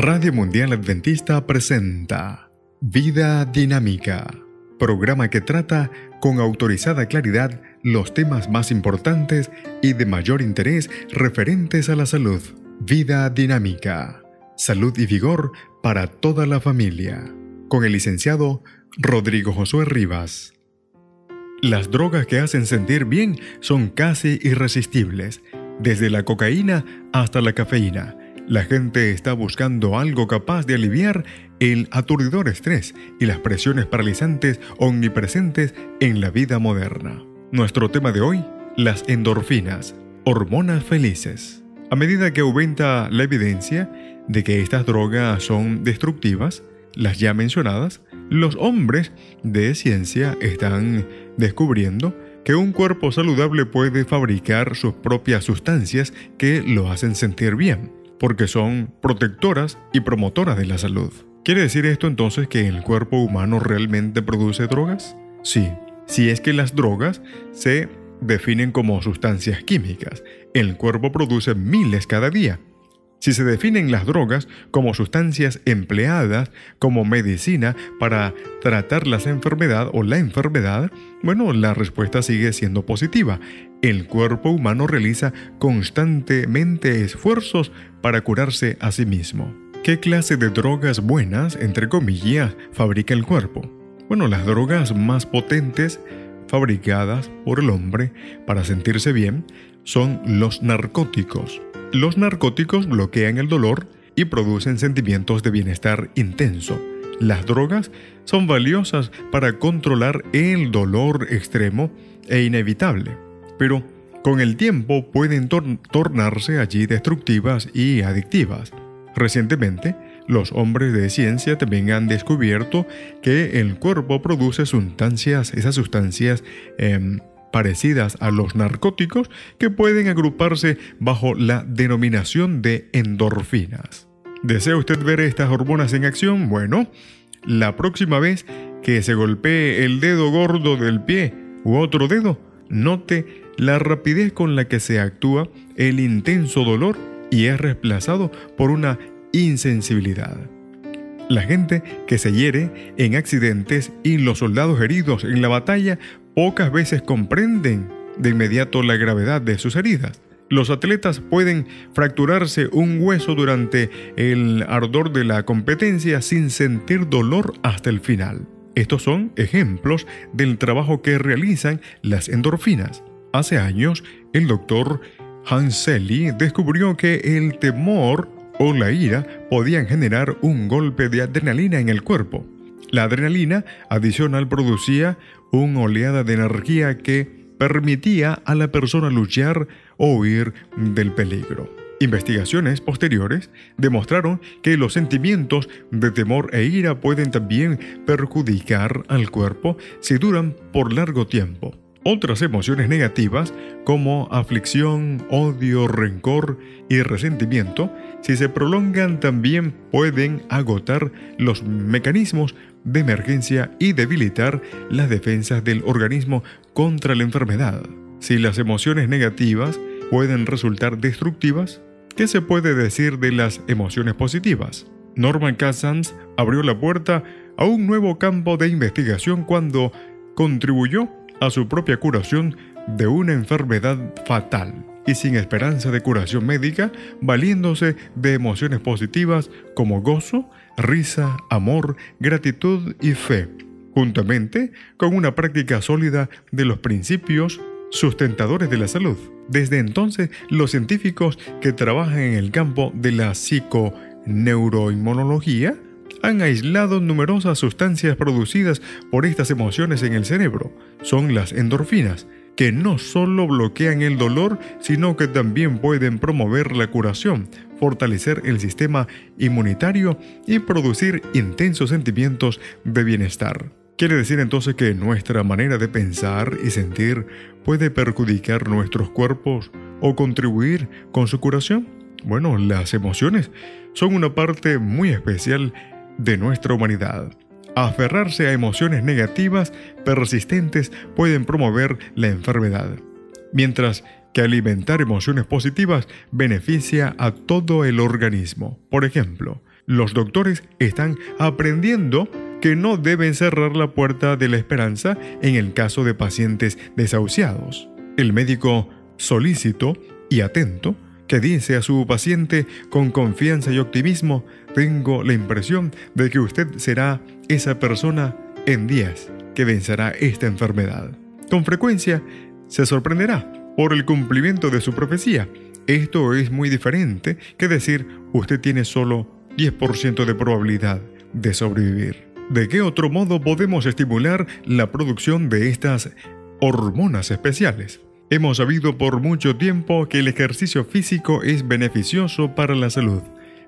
Radio Mundial Adventista presenta Vida Dinámica, programa que trata con autorizada claridad los temas más importantes y de mayor interés referentes a la salud. Vida Dinámica, salud y vigor para toda la familia, con el licenciado Rodrigo Josué Rivas. Las drogas que hacen sentir bien son casi irresistibles, desde la cocaína hasta la cafeína la gente está buscando algo capaz de aliviar el aturdidor estrés y las presiones paralizantes omnipresentes en la vida moderna. Nuestro tema de hoy, las endorfinas, hormonas felices. A medida que aumenta la evidencia de que estas drogas son destructivas, las ya mencionadas, los hombres de ciencia están descubriendo que un cuerpo saludable puede fabricar sus propias sustancias que lo hacen sentir bien porque son protectoras y promotoras de la salud. ¿Quiere decir esto entonces que el cuerpo humano realmente produce drogas? Sí, si es que las drogas se definen como sustancias químicas. El cuerpo produce miles cada día, si se definen las drogas como sustancias empleadas como medicina para tratar la enfermedad o la enfermedad, bueno, la respuesta sigue siendo positiva. El cuerpo humano realiza constantemente esfuerzos para curarse a sí mismo. ¿Qué clase de drogas buenas, entre comillas, fabrica el cuerpo? Bueno, las drogas más potentes fabricadas por el hombre para sentirse bien son los narcóticos. Los narcóticos bloquean el dolor y producen sentimientos de bienestar intenso. Las drogas son valiosas para controlar el dolor extremo e inevitable, pero con el tiempo pueden tornarse allí destructivas y adictivas. Recientemente, los hombres de ciencia también han descubierto que el cuerpo produce sustancias, esas sustancias em, parecidas a los narcóticos que pueden agruparse bajo la denominación de endorfinas. ¿Desea usted ver estas hormonas en acción? Bueno, la próxima vez que se golpee el dedo gordo del pie u otro dedo, note la rapidez con la que se actúa el intenso dolor y es reemplazado por una insensibilidad. La gente que se hiere en accidentes y los soldados heridos en la batalla pocas veces comprenden de inmediato la gravedad de sus heridas. Los atletas pueden fracturarse un hueso durante el ardor de la competencia sin sentir dolor hasta el final. Estos son ejemplos del trabajo que realizan las endorfinas. Hace años, el doctor Hanseli descubrió que el temor o la ira podían generar un golpe de adrenalina en el cuerpo. La adrenalina adicional producía una oleada de energía que permitía a la persona luchar o huir del peligro. Investigaciones posteriores demostraron que los sentimientos de temor e ira pueden también perjudicar al cuerpo si duran por largo tiempo. Otras emociones negativas como aflicción, odio, rencor y resentimiento, si se prolongan también pueden agotar los mecanismos de emergencia y debilitar las defensas del organismo contra la enfermedad. Si las emociones negativas pueden resultar destructivas, ¿qué se puede decir de las emociones positivas? Norman Cousins abrió la puerta a un nuevo campo de investigación cuando contribuyó a su propia curación de una enfermedad fatal y sin esperanza de curación médica, valiéndose de emociones positivas como gozo, risa, amor, gratitud y fe, juntamente con una práctica sólida de los principios sustentadores de la salud. Desde entonces, los científicos que trabajan en el campo de la psiconeuroinmunología han aislado numerosas sustancias producidas por estas emociones en el cerebro. Son las endorfinas, que no solo bloquean el dolor, sino que también pueden promover la curación, fortalecer el sistema inmunitario y producir intensos sentimientos de bienestar. ¿Quiere decir entonces que nuestra manera de pensar y sentir puede perjudicar nuestros cuerpos o contribuir con su curación? Bueno, las emociones son una parte muy especial de nuestra humanidad. Aferrarse a emociones negativas persistentes pueden promover la enfermedad, mientras que alimentar emociones positivas beneficia a todo el organismo. Por ejemplo, Los doctores están aprendiendo que no deben cerrar la puerta de la esperanza en el caso de pacientes desahuciados. El médico solícito y atento que dice a su paciente con confianza y optimismo, tengo la impresión de que usted será esa persona en días que vencerá esta enfermedad. Con frecuencia se sorprenderá por el cumplimiento de su profecía. Esto es muy diferente que decir usted tiene solo 10% de probabilidad de sobrevivir. ¿De qué otro modo podemos estimular la producción de estas hormonas especiales? Hemos sabido por mucho tiempo que el ejercicio físico es beneficioso para la salud,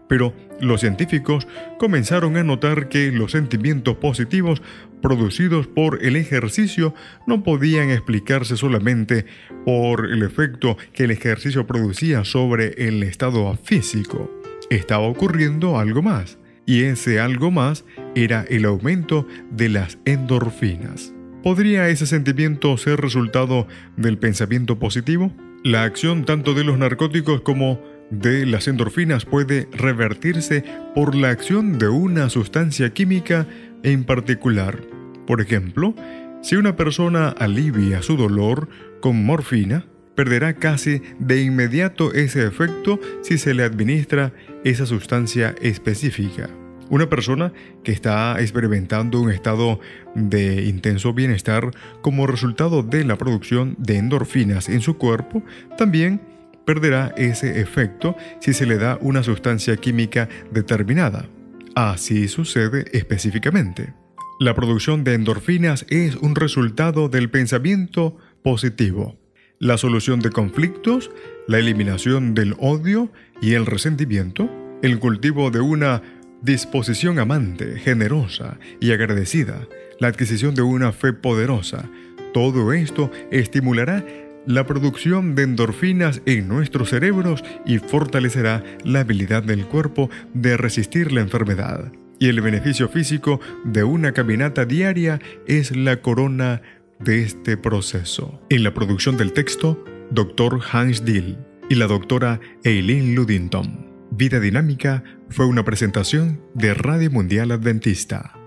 pero los científicos comenzaron a notar que los sentimientos positivos producidos por el ejercicio no podían explicarse solamente por el efecto que el ejercicio producía sobre el estado físico. Estaba ocurriendo algo más, y ese algo más era el aumento de las endorfinas. ¿Podría ese sentimiento ser resultado del pensamiento positivo? La acción tanto de los narcóticos como de las endorfinas puede revertirse por la acción de una sustancia química en particular. Por ejemplo, si una persona alivia su dolor con morfina, perderá casi de inmediato ese efecto si se le administra esa sustancia específica. Una persona que está experimentando un estado de intenso bienestar como resultado de la producción de endorfinas en su cuerpo también perderá ese efecto si se le da una sustancia química determinada. Así sucede específicamente. La producción de endorfinas es un resultado del pensamiento positivo. La solución de conflictos, la eliminación del odio y el resentimiento, el cultivo de una disposición amante, generosa y agradecida, la adquisición de una fe poderosa, todo esto estimulará la producción de endorfinas en nuestros cerebros y fortalecerá la habilidad del cuerpo de resistir la enfermedad. Y el beneficio físico de una caminata diaria es la corona de este proceso. En la producción del texto, Dr. Hans Dill y la doctora Eileen Ludington. Vida Dinámica fue una presentación de Radio Mundial Adventista